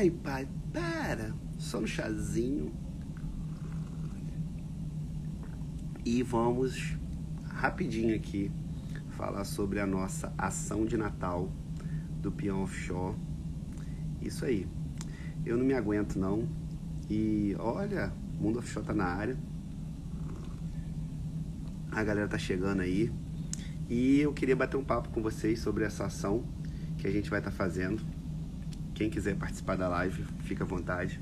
Ai, pai, para. Só no chazinho. E vamos rapidinho aqui falar sobre a nossa ação de Natal do Peão Offshore. Isso aí. Eu não me aguento não. E olha, Mundo Offshore tá na área. A galera tá chegando aí. E eu queria bater um papo com vocês sobre essa ação que a gente vai estar tá fazendo. Quem quiser participar da live, fica à vontade.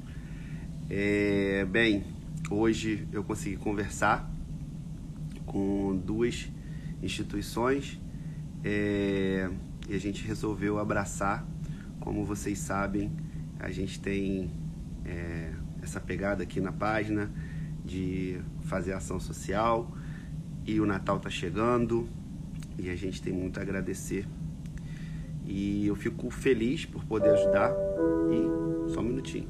É, bem, hoje eu consegui conversar com duas instituições é, e a gente resolveu abraçar. Como vocês sabem, a gente tem é, essa pegada aqui na página de fazer ação social e o Natal está chegando e a gente tem muito a agradecer. E eu fico feliz por poder ajudar. E só um minutinho.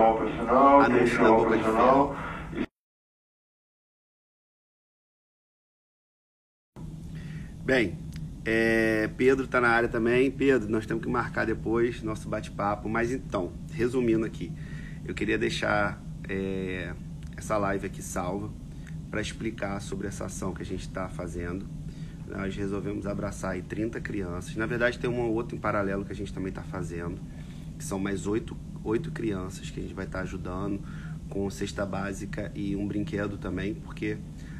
Boca de operacional. Bem, é, Pedro está na área também. Pedro, nós temos que marcar depois nosso bate-papo. Mas então, resumindo aqui, eu queria deixar é, essa live aqui salva para explicar sobre essa ação que a gente está fazendo. Nós resolvemos abraçar aí 30 crianças. Na verdade, tem um outro em paralelo que a gente também está fazendo, que são mais oito, oito crianças que a gente vai estar tá ajudando com cesta básica e um brinquedo também, porque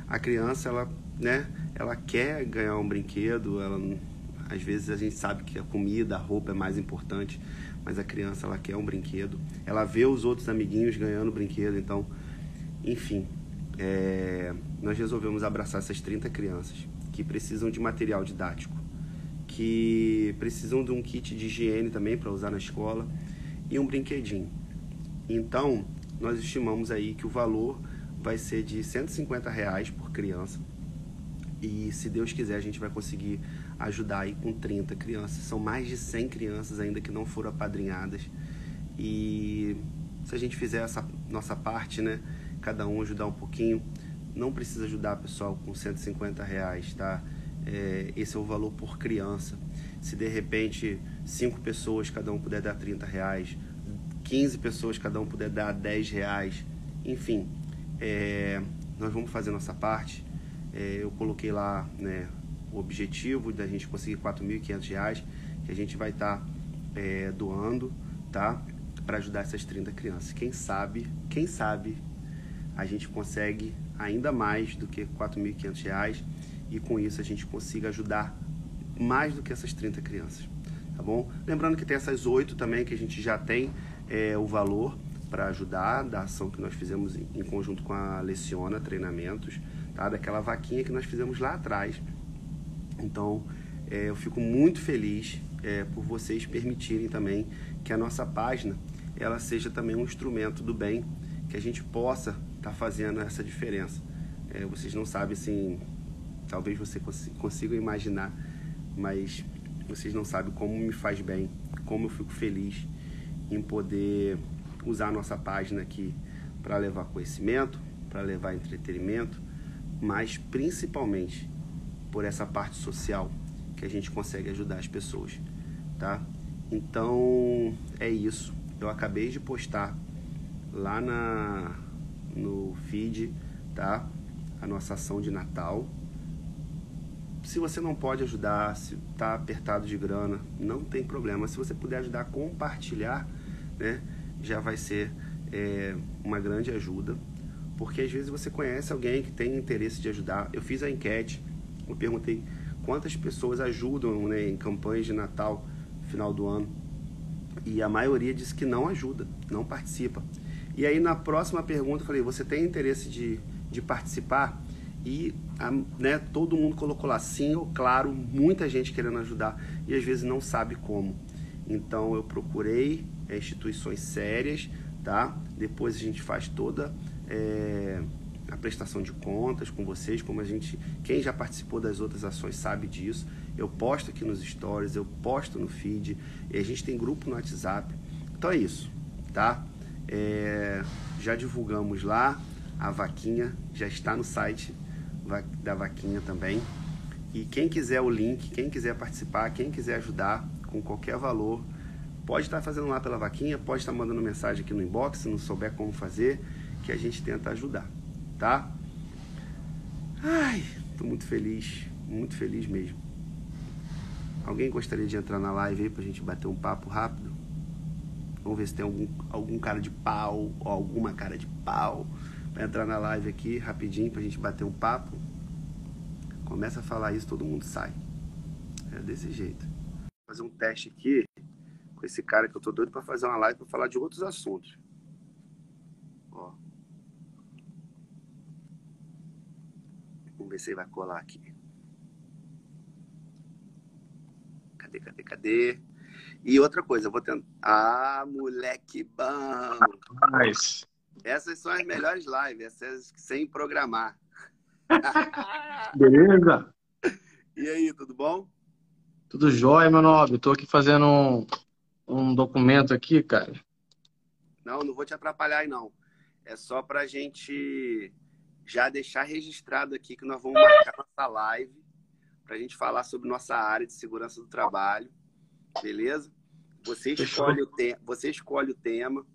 a criança ela né? Ela quer ganhar um brinquedo, ela às vezes a gente sabe que a comida, a roupa é mais importante, mas a criança ela quer um brinquedo. Ela vê os outros amiguinhos ganhando brinquedo, então, enfim, é, nós resolvemos abraçar essas 30 crianças que precisam de material didático, que precisam de um kit de higiene também para usar na escola e um brinquedinho. Então, nós estimamos aí que o valor vai ser de 150 reais por criança e se Deus quiser, a gente vai conseguir ajudar aí com 30 crianças. São mais de 100 crianças ainda que não foram apadrinhadas. E se a gente fizer essa nossa parte, né? Cada um ajudar um pouquinho. Não precisa ajudar, pessoal, com 150 reais, tá? É, esse é o valor por criança. Se de repente cinco pessoas cada um puder dar 30 reais, 15 pessoas cada um puder dar 10 reais, enfim, é, nós vamos fazer nossa parte é, eu coloquei lá né, o objetivo da gente conseguir R$ 4.500 que a gente vai estar tá, é, doando, tá? Para ajudar essas 30 crianças. Quem sabe, quem sabe a gente consegue ainda mais do que R$ 4.500 e com isso a gente consiga ajudar mais do que essas 30 crianças, tá bom? Lembrando que tem essas oito também que a gente já tem é, o valor para ajudar da ação que nós fizemos em, em conjunto com a Leciona Treinamentos tá? daquela vaquinha que nós fizemos lá atrás. Então, é, eu fico muito feliz é, por vocês permitirem também que a nossa página ela seja também um instrumento do bem, que a gente possa estar tá fazendo essa diferença. É, vocês não sabem, assim, talvez você cons consiga imaginar, mas vocês não sabem como me faz bem, como eu fico feliz em poder usar a nossa página aqui para levar conhecimento, para levar entretenimento, mas principalmente por essa parte social que a gente consegue ajudar as pessoas, tá? Então é isso. Eu acabei de postar lá na no feed, tá? A nossa ação de Natal. Se você não pode ajudar, se tá apertado de grana, não tem problema. Se você puder ajudar compartilhar, né, já vai ser é, uma grande ajuda porque às vezes você conhece alguém que tem interesse de ajudar. Eu fiz a enquete, eu perguntei quantas pessoas ajudam né, em campanhas de Natal, final do ano, e a maioria disse que não ajuda, não participa. E aí na próxima pergunta eu falei, você tem interesse de, de participar? E a, né, todo mundo colocou lá sim ou claro, muita gente querendo ajudar e às vezes não sabe como. Então eu procurei é, instituições sérias, tá? Depois a gente faz toda é, a prestação de contas com vocês, como a gente, quem já participou das outras ações sabe disso. Eu posto aqui nos stories, eu posto no feed, a gente tem grupo no WhatsApp. Então é isso, tá? É, já divulgamos lá a vaquinha já está no site da vaquinha também. E quem quiser o link, quem quiser participar, quem quiser ajudar com qualquer valor, pode estar fazendo lá pela vaquinha, pode estar mandando mensagem aqui no inbox, se não souber como fazer, que a gente tenta ajudar, tá? Ai, tô muito feliz, muito feliz mesmo. Alguém gostaria de entrar na live aí pra gente bater um papo rápido? Vamos ver se tem algum, algum cara de pau ou alguma cara de pau pra entrar na live aqui rapidinho pra gente bater um papo. Começa a falar isso, todo mundo sai. É desse jeito. Vou fazer um teste aqui com esse cara que eu tô doido para fazer uma live para falar de outros assuntos. Ó. Vamos ver se ele vai colar aqui. Cadê, cadê, cadê? E outra coisa, eu vou tentar. Ah, moleque bom! Nice. Essas são as melhores lives, essas sem programar. Beleza? E aí, tudo bom? Tudo jóia, meu nobre. Tô aqui fazendo um, um documento aqui, cara. Não, não vou te atrapalhar aí, não. É só pra gente já deixar registrado aqui que nós vamos marcar nossa live pra gente falar sobre nossa área de segurança do trabalho. Beleza? Você escolhe, o, te... você escolhe o tema,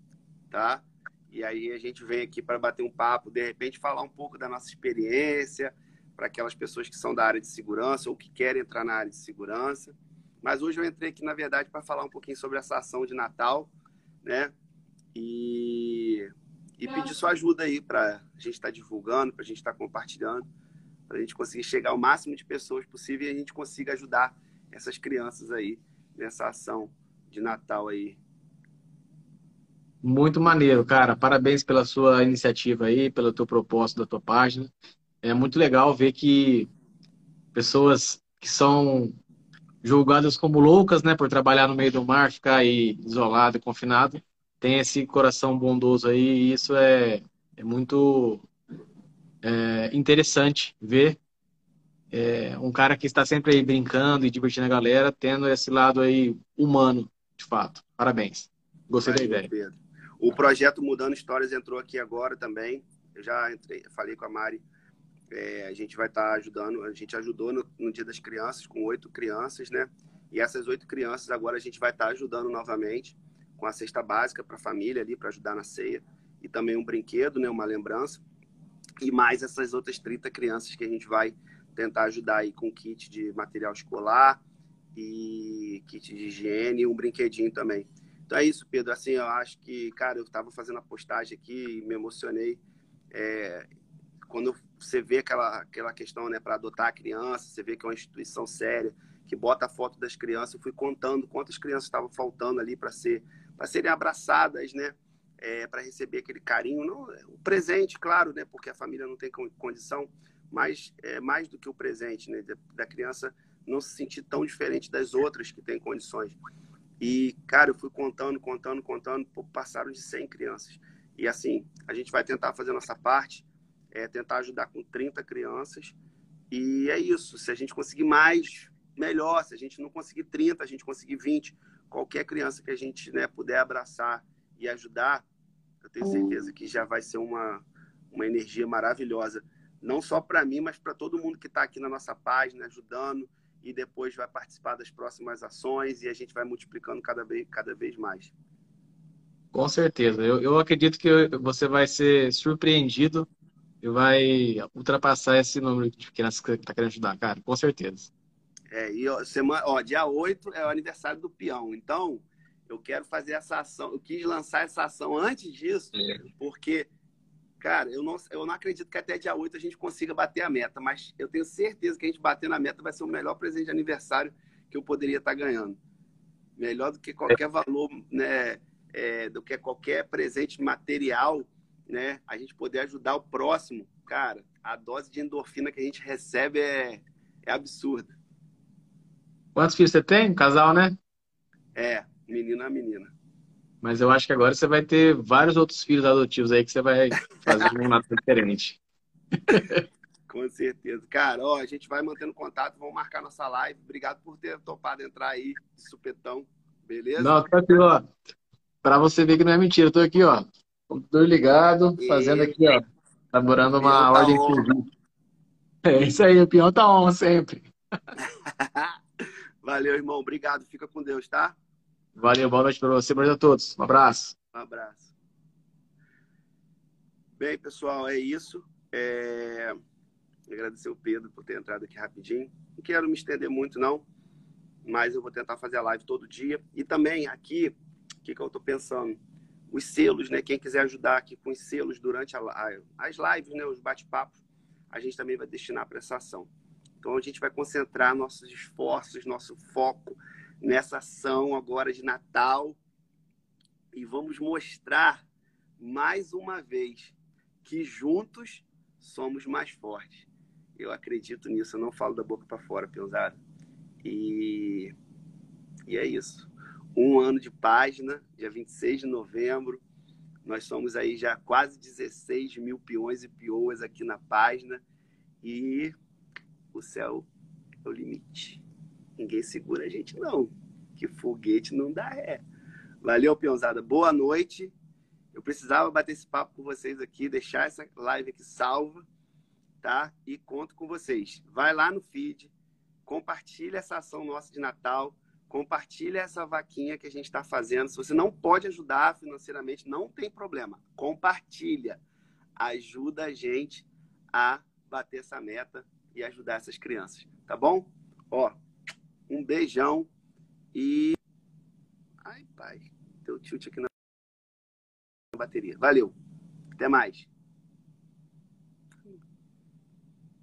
tá? E aí a gente vem aqui para bater um papo, de repente falar um pouco da nossa experiência para aquelas pessoas que são da área de segurança ou que querem entrar na área de segurança. Mas hoje eu entrei aqui, na verdade, para falar um pouquinho sobre essa ação de Natal, né? E, e pedir sua ajuda aí para a gente estar tá divulgando, para a gente estar tá compartilhando, para a gente conseguir chegar ao máximo de pessoas possível e a gente consiga ajudar essas crianças aí nessa ação de Natal aí muito maneiro, cara. Parabéns pela sua iniciativa aí, pelo teu propósito da tua página. É muito legal ver que pessoas que são julgadas como loucas, né, por trabalhar no meio do mar, ficar aí isolado e confinado, tem esse coração bondoso aí, e isso é, é muito é, interessante ver é, um cara que está sempre aí brincando e divertindo a galera, tendo esse lado aí humano, de fato. Parabéns. Gostei da ideia. Pedro. O projeto Mudando Histórias entrou aqui agora também. Eu já entrei, falei com a Mari. É, a gente vai estar tá ajudando. A gente ajudou no, no, Dia das Crianças com oito crianças, né? E essas oito crianças agora a gente vai estar tá ajudando novamente com a cesta básica para a família ali para ajudar na ceia e também um brinquedo, né? Uma lembrança e mais essas outras 30 crianças que a gente vai tentar ajudar aí com kit de material escolar e kit de higiene e um brinquedinho também. Então é isso, Pedro. Assim, eu acho que, cara, eu estava fazendo a postagem aqui e me emocionei. É, quando você vê aquela, aquela questão, né, para adotar a criança, você vê que é uma instituição séria, que bota a foto das crianças. Eu fui contando quantas crianças estavam faltando ali para ser, para serem abraçadas, né? É, para receber aquele carinho, não o presente, claro, né? Porque a família não tem condição, mas é mais do que o presente, né? Da criança não se sentir tão diferente das outras que têm condições. E, cara, eu fui contando, contando, contando, passaram de 100 crianças. E assim, a gente vai tentar fazer nossa parte, é tentar ajudar com 30 crianças. E é isso. Se a gente conseguir mais, melhor. Se a gente não conseguir 30, a gente conseguir 20, qualquer criança que a gente né, puder abraçar e ajudar, eu tenho certeza que já vai ser uma, uma energia maravilhosa. Não só para mim, mas para todo mundo que está aqui na nossa página, ajudando e depois vai participar das próximas ações e a gente vai multiplicando cada vez, cada vez mais. Com certeza. Eu, eu acredito que você vai ser surpreendido e vai ultrapassar esse número de crianças que está querendo ajudar, cara. Com certeza. É, e ó, semana, ó, dia 8 é o aniversário do peão. Então, eu quero fazer essa ação. Eu quis lançar essa ação antes disso, é. porque Cara, eu não, eu não acredito que até dia 8 a gente consiga bater a meta, mas eu tenho certeza que a gente bater na meta vai ser o melhor presente de aniversário que eu poderia estar ganhando. Melhor do que qualquer valor, né? É, do que qualquer presente material, né? A gente poder ajudar o próximo, cara, a dose de endorfina que a gente recebe é, é absurda. Quantos filhos você tem? Um casal, né? É, menino a menina. Mas eu acho que agora você vai ter vários outros filhos adotivos aí que você vai fazer um Natal diferente. Com certeza. Cara, ó, a gente vai mantendo contato, vamos marcar nossa live. Obrigado por ter topado entrar aí de supetão. Beleza? Não, tô aqui, ó. Pra você ver que não é mentira, eu tô aqui, ó. Computador ligado, fazendo aqui, ó. Elaborando uma tá ordem de serviço. É isso aí, o peão tá on sempre. Valeu, irmão. Obrigado. Fica com Deus, tá? Valeu, boa noite para você, boa noite a todos. Um abraço. Um abraço. Bem, pessoal, é isso. É... Agradecer o Pedro por ter entrado aqui rapidinho. Não quero me estender muito, não, mas eu vou tentar fazer a live todo dia. E também aqui, o que, que eu estou pensando? Os selos, né? Quem quiser ajudar aqui com os selos durante a, as lives, né? Os bate-papos, a gente também vai destinar para essa ação. Então a gente vai concentrar nossos esforços, nosso foco nessa ação agora de Natal e vamos mostrar mais uma vez que juntos somos mais fortes. Eu acredito nisso, eu não falo da boca para fora, pesado. E, e é isso. Um ano de página, dia 26 de novembro. Nós somos aí já quase 16 mil peões e peoas aqui na página. E o céu é o limite. Ninguém segura a gente, não. Que foguete não dá ré. Valeu, peãozada. Boa noite. Eu precisava bater esse papo com vocês aqui, deixar essa live aqui salva, tá? E conto com vocês. Vai lá no feed, compartilha essa ação nossa de Natal, compartilha essa vaquinha que a gente está fazendo. Se você não pode ajudar financeiramente, não tem problema. Compartilha. Ajuda a gente a bater essa meta e ajudar essas crianças, tá bom? Ó, um beijão e. Ai, pai, deu tilt aqui na bateria. Valeu, até mais.